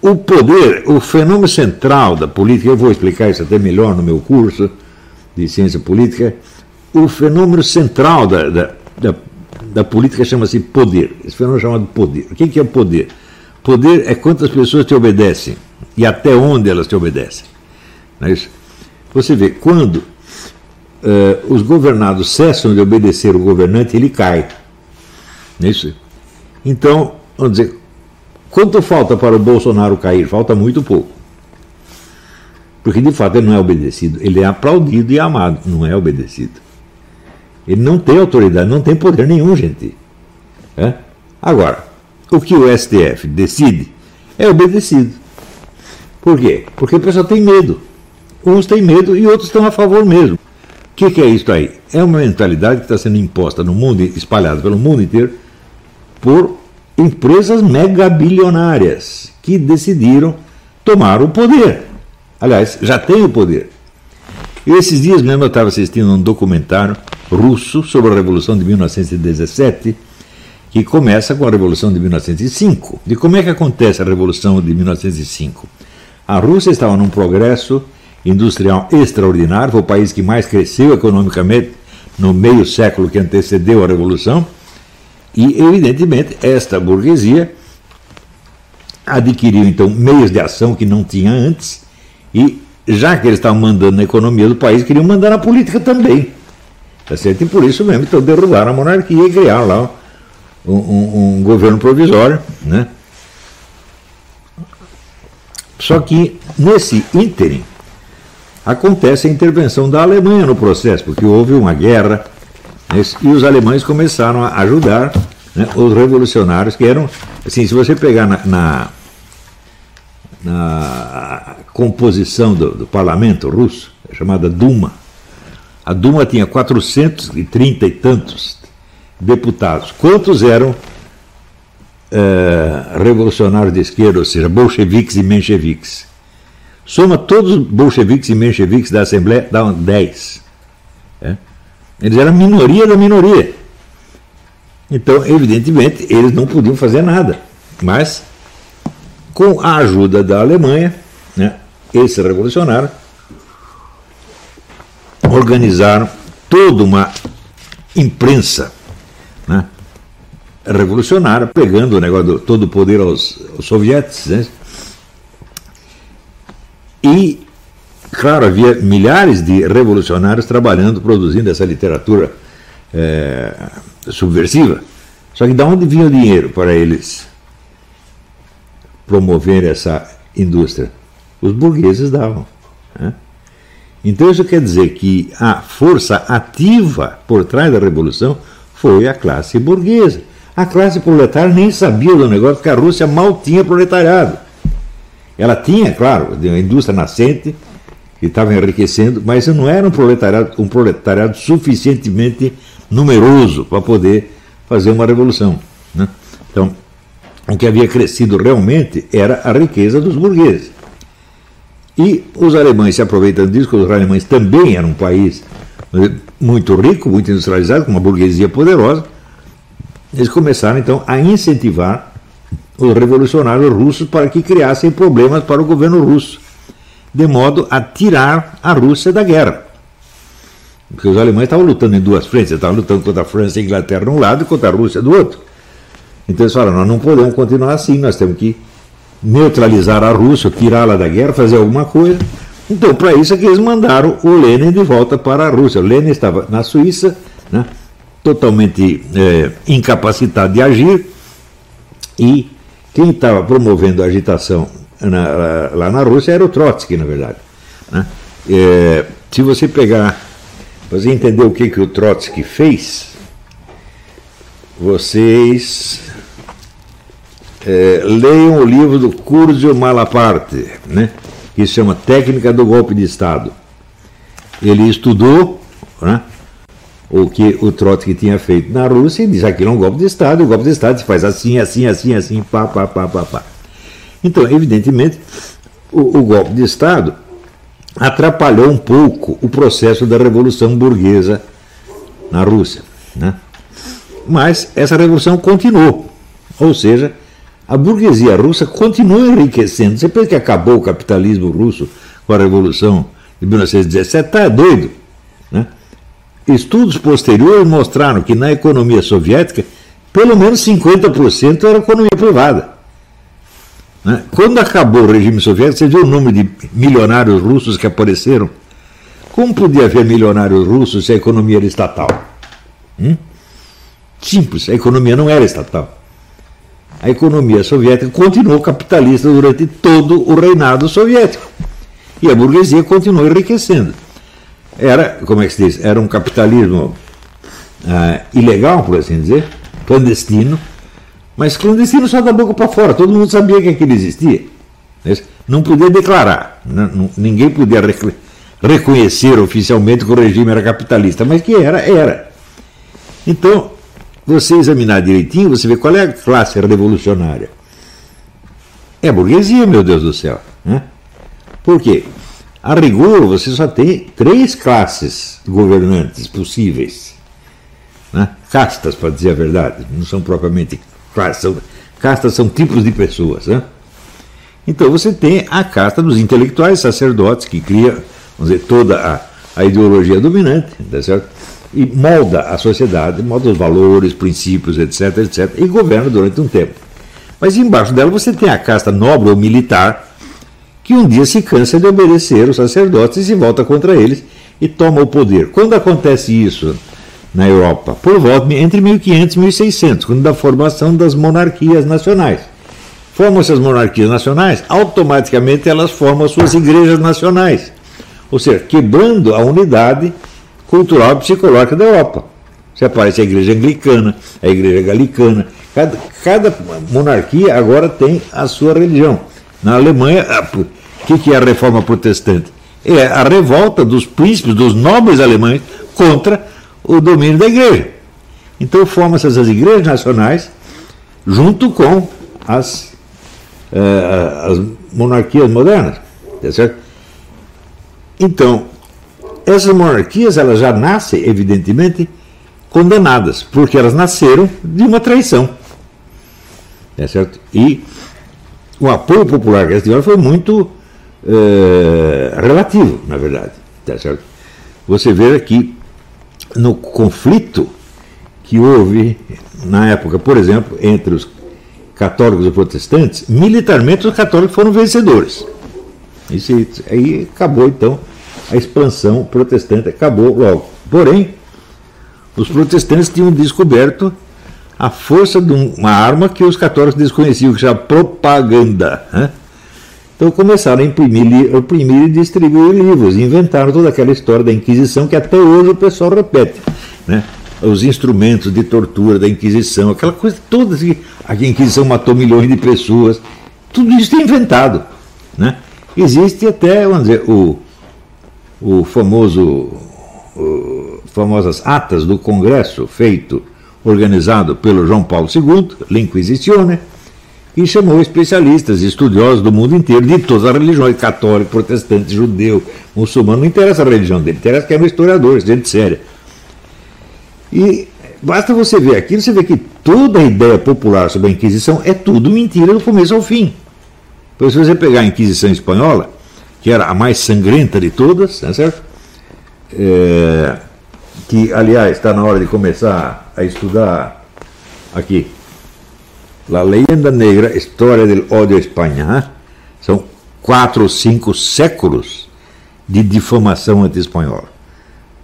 o poder, o fenômeno central da política, eu vou explicar isso até melhor no meu curso de ciência política, o fenômeno central da, da, da, da política chama-se poder. Esse fenômeno é chamado poder. O que é poder? Poder é quantas pessoas te obedecem e até onde elas te obedecem. Não é isso? Você vê, quando uh, os governados cessam de obedecer o governante, ele cai. Não é isso? Então, vamos dizer, quanto falta para o Bolsonaro cair? Falta muito pouco. Porque de fato ele não é obedecido, ele é aplaudido e amado, não é obedecido. Ele não tem autoridade, não tem poder nenhum, gente. É? Agora, o que o STF decide é obedecido. Por quê? Porque o pessoal tem medo. Uns têm medo e outros estão a favor mesmo. O que, que é isso aí? É uma mentalidade que está sendo imposta no mundo, espalhada pelo mundo inteiro, por empresas megabilionárias que decidiram tomar o poder. Aliás, já tem o poder. Esses dias mesmo eu estava assistindo um documentário russo sobre a Revolução de 1917, que começa com a Revolução de 1905. De como é que acontece a Revolução de 1905? A Rússia estava num progresso industrial extraordinário, foi o país que mais cresceu economicamente no meio século que antecedeu a Revolução, e evidentemente esta burguesia adquiriu então meios de ação que não tinha antes, e já que eles estavam mandando na economia do país, queriam mandar na política também. Tá certo? E por isso mesmo, então derrubaram a monarquia e criaram lá um, um, um governo provisório. Né? Só que nesse ínterim acontece a intervenção da Alemanha no processo, porque houve uma guerra? E os alemães começaram a ajudar né, os revolucionários, que eram, assim, se você pegar na, na, na composição do, do parlamento russo, chamada Duma, a Duma tinha 430 e tantos deputados. Quantos eram é, revolucionários de esquerda, ou seja, bolcheviques e mencheviques? Soma todos os bolcheviques e mencheviques da Assembleia, dá 10. É? Eles eram a minoria da minoria. Então, evidentemente, eles não podiam fazer nada. Mas, com a ajuda da Alemanha, né, esse revolucionário organizaram toda uma imprensa né, revolucionária, pegando o negócio do, todo o poder aos, aos sovietes. Né? E, claro, havia milhares de revolucionários trabalhando, produzindo essa literatura é, subversiva. Só que de onde vinha o dinheiro para eles promover essa indústria? Os burgueses davam. Né? Então isso quer dizer que a força ativa por trás da revolução foi a classe burguesa. A classe proletária nem sabia do negócio, porque a Rússia mal tinha proletariado. Ela tinha, claro, uma indústria nascente que estava enriquecendo, mas não era um proletariado, um proletariado suficientemente numeroso para poder fazer uma revolução. Né? Então, o que havia crescido realmente era a riqueza dos burgueses. E os alemães se aproveitando disso, porque os alemães também eram um país eh, muito rico, muito industrializado, com uma burguesia poderosa, eles começaram então a incentivar os revolucionários russos para que criassem problemas para o governo russo, de modo a tirar a Rússia da guerra. Porque os alemães estavam lutando em duas frentes, estavam lutando contra a França e a Inglaterra de um lado e contra a Rússia do outro. Então eles falaram, nós não podemos continuar assim, nós temos que neutralizar a Rússia, tirá-la da guerra, fazer alguma coisa. Então, para isso é que eles mandaram o Lenin de volta para a Rússia. O Lenin estava na Suíça, né, totalmente é, incapacitado de agir, e quem estava promovendo a agitação na, lá na Rússia era o Trotsky, na verdade. Né? É, se você pegar, você entender o que, que o Trotsky fez, vocês é, leiam o livro do Curzio Malaparte, né, que se chama Técnica do Golpe de Estado. Ele estudou né, o que o Trotsky tinha feito na Rússia e diz aquilo é um golpe de Estado, o golpe de Estado se faz assim, assim, assim, assim, pá, pá, pá, pá, pá. Então, evidentemente, o, o golpe de Estado atrapalhou um pouco o processo da revolução burguesa na Rússia. Né? Mas essa revolução continuou, ou seja, a burguesia russa continua enriquecendo. Pensa que acabou o capitalismo russo com a Revolução de 1917? Está doido. Né? Estudos posteriores mostraram que na economia soviética, pelo menos 50% era economia privada. Né? Quando acabou o regime soviético, você viu o número de milionários russos que apareceram? Como podia haver milionários russos se a economia era estatal? Hum? Simples, a economia não era estatal. A economia soviética continuou capitalista durante todo o reinado soviético. E a burguesia continuou enriquecendo. Era, como é que se diz? Era um capitalismo ah, ilegal, por assim dizer, clandestino, mas clandestino só da boca para fora, todo mundo sabia que aquilo existia. Não podia declarar, ninguém podia reconhecer oficialmente que o regime era capitalista, mas que era, era. Então, você examinar direitinho, você vê qual é a classe revolucionária. É a burguesia, meu Deus do céu. Né? Por quê? A rigor, você só tem três classes governantes possíveis. Né? Castas, para dizer a verdade. Não são propriamente classes. São, castas são tipos de pessoas. Né? Então você tem a casta dos intelectuais sacerdotes, que cria, vamos dizer, toda a, a ideologia dominante, tá certo? e molda a sociedade, molda os valores, princípios, etc, etc, e governa durante um tempo. Mas embaixo dela você tem a casta nobre ou militar, que um dia se cansa de obedecer os sacerdotes e se volta contra eles e toma o poder. Quando acontece isso na Europa? Por volta entre 1500 e 1600, quando da formação das monarquias nacionais. Formam-se as monarquias nacionais, automaticamente elas formam as suas igrejas nacionais. Ou seja, quebrando a unidade cultural e psicológica da Europa. Você aparece a igreja anglicana, a igreja galicana. Cada, cada monarquia agora tem a sua religião. Na Alemanha, o que, que é a reforma protestante? É a revolta dos príncipes, dos nobres alemães contra o domínio da igreja. Então formam-se as igrejas nacionais junto com as, uh, as monarquias modernas. Tá certo? Então, essas monarquias elas já nascem, evidentemente, condenadas, porque elas nasceram de uma traição. É certo? E o apoio popular que elas tiveram foi muito é, relativo, na verdade. Tá certo? Você vê aqui no conflito que houve na época, por exemplo, entre os católicos e protestantes, militarmente os católicos foram vencedores. Isso aí acabou então a expansão protestante acabou logo. Porém, os protestantes tinham descoberto a força de uma arma que os católicos desconheciam, que chama propaganda. Né? Então começaram a imprimir, imprimir e distribuir livros, inventaram toda aquela história da Inquisição que até hoje o pessoal repete. Né? Os instrumentos de tortura da Inquisição, aquela coisa toda assim, a Inquisição matou milhões de pessoas, tudo isso é inventado. Né? Existe até, vamos dizer, o, o famoso o, famosas atas do Congresso feito organizado pelo João Paulo II, L'Inquisizione, e chamou especialistas, estudiosos do mundo inteiro, de todas as religiões, católico, protestante, judeu, muçulmano, não interessa a religião dele, interessa que é um historiador, gente séria. E basta você ver aquilo, você vê que toda a ideia popular sobre a Inquisição é tudo mentira do começo ao fim. Então, se você pegar a Inquisição espanhola, que era a mais sangrenta de todas, tá certo? É, que, aliás, está na hora de começar a estudar aqui. La Leyenda Negra, História del Ódio à Espanha. São quatro ou cinco séculos de difamação anti-espanhola.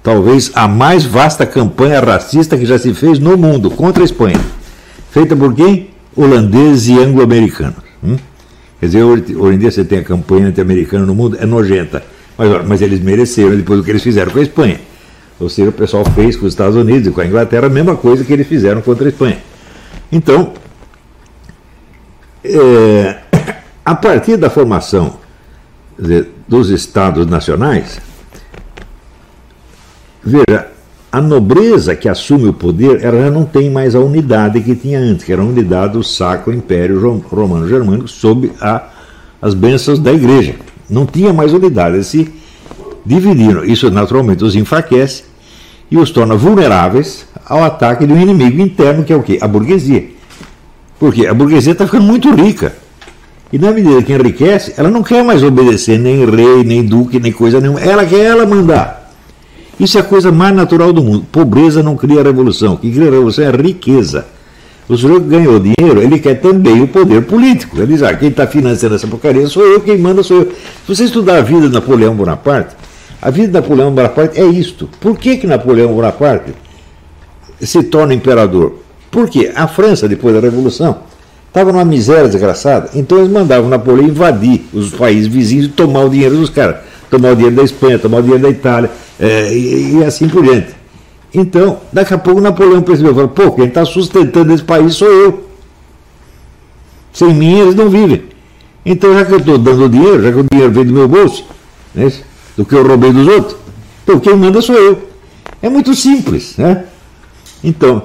Talvez a mais vasta campanha racista que já se fez no mundo contra a Espanha. Feita por quem? Holandeses e anglo-americanos. Hum? Quer dizer, hoje, em dia você tem a campanha anti-americana no mundo, é nojenta. Mas, mas eles mereceram depois do que eles fizeram com a Espanha. Ou seja, o pessoal fez com os Estados Unidos e com a Inglaterra a mesma coisa que eles fizeram contra a Espanha. Então, é, a partir da formação dos Estados nacionais, veja, a nobreza que assume o poder, ela já não tem mais a unidade que tinha antes, que era a unidade do Sacro Império Romano Germânico sob a, as bênçãos da igreja. Não tinha mais unidade, eles se dividiram. Isso naturalmente os enfraquece e os torna vulneráveis ao ataque de um inimigo interno, que é o quê? A burguesia. Porque a burguesia está ficando muito rica. E na medida que enriquece, ela não quer mais obedecer nem rei, nem duque, nem coisa nenhuma. Ela quer ela mandar. Isso é a coisa mais natural do mundo. Pobreza não cria revolução. O que cria revolução é riqueza. O sujeito que ganhou dinheiro, ele quer também o poder político. Ele diz, ah, quem está financiando essa porcaria sou eu, quem manda sou eu. Se você estudar a vida de Napoleão Bonaparte, a vida de Napoleão Bonaparte é isto. Por que, que Napoleão Bonaparte se torna imperador? Porque a França, depois da Revolução, estava numa miséria desgraçada, então eles mandavam Napoleão invadir os países vizinhos e tomar o dinheiro dos caras. Tomar o dinheiro da Espanha, tomar o dinheiro da Itália, é, e, e assim por diante. Então, daqui a pouco Napoleão percebeu, falou, pô, quem está sustentando esse país sou eu. Sem mim eles não vivem. Então, já que eu estou dando dinheiro, já que o dinheiro vem do meu bolso, né, do que eu roubei dos outros, então quem manda sou eu. É muito simples, né? Então,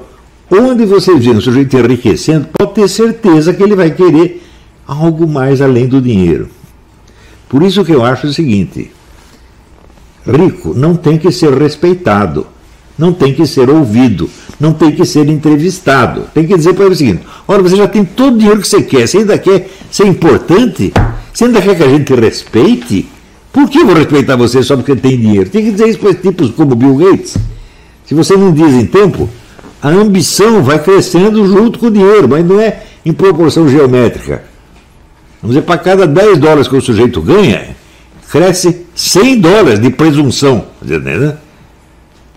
onde vocês viram o sujeito enriquecendo, pode ter certeza que ele vai querer algo mais além do dinheiro. Por isso que eu acho o seguinte: rico não tem que ser respeitado não tem que ser ouvido, não tem que ser entrevistado. Tem que dizer para ele o seguinte: olha, você já tem todo o dinheiro que você quer, você ainda quer ser importante? Você ainda quer que a gente respeite? Por que eu vou respeitar você só porque tem dinheiro? Tem que dizer isso para tipos como Bill Gates. Se você não diz em tempo, a ambição vai crescendo junto com o dinheiro, mas não é em proporção geométrica. Vamos dizer, para cada 10 dólares que o sujeito ganha, cresce 100 dólares de presunção. Entendeu?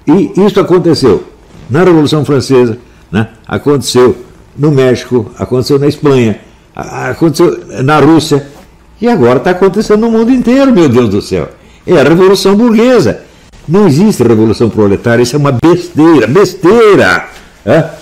E isso aconteceu na Revolução Francesa, né? aconteceu no México, aconteceu na Espanha, aconteceu na Rússia, e agora está acontecendo no mundo inteiro, meu Deus do céu. É a Revolução Burguesa. Não existe Revolução Proletária, isso é uma besteira, besteira! É?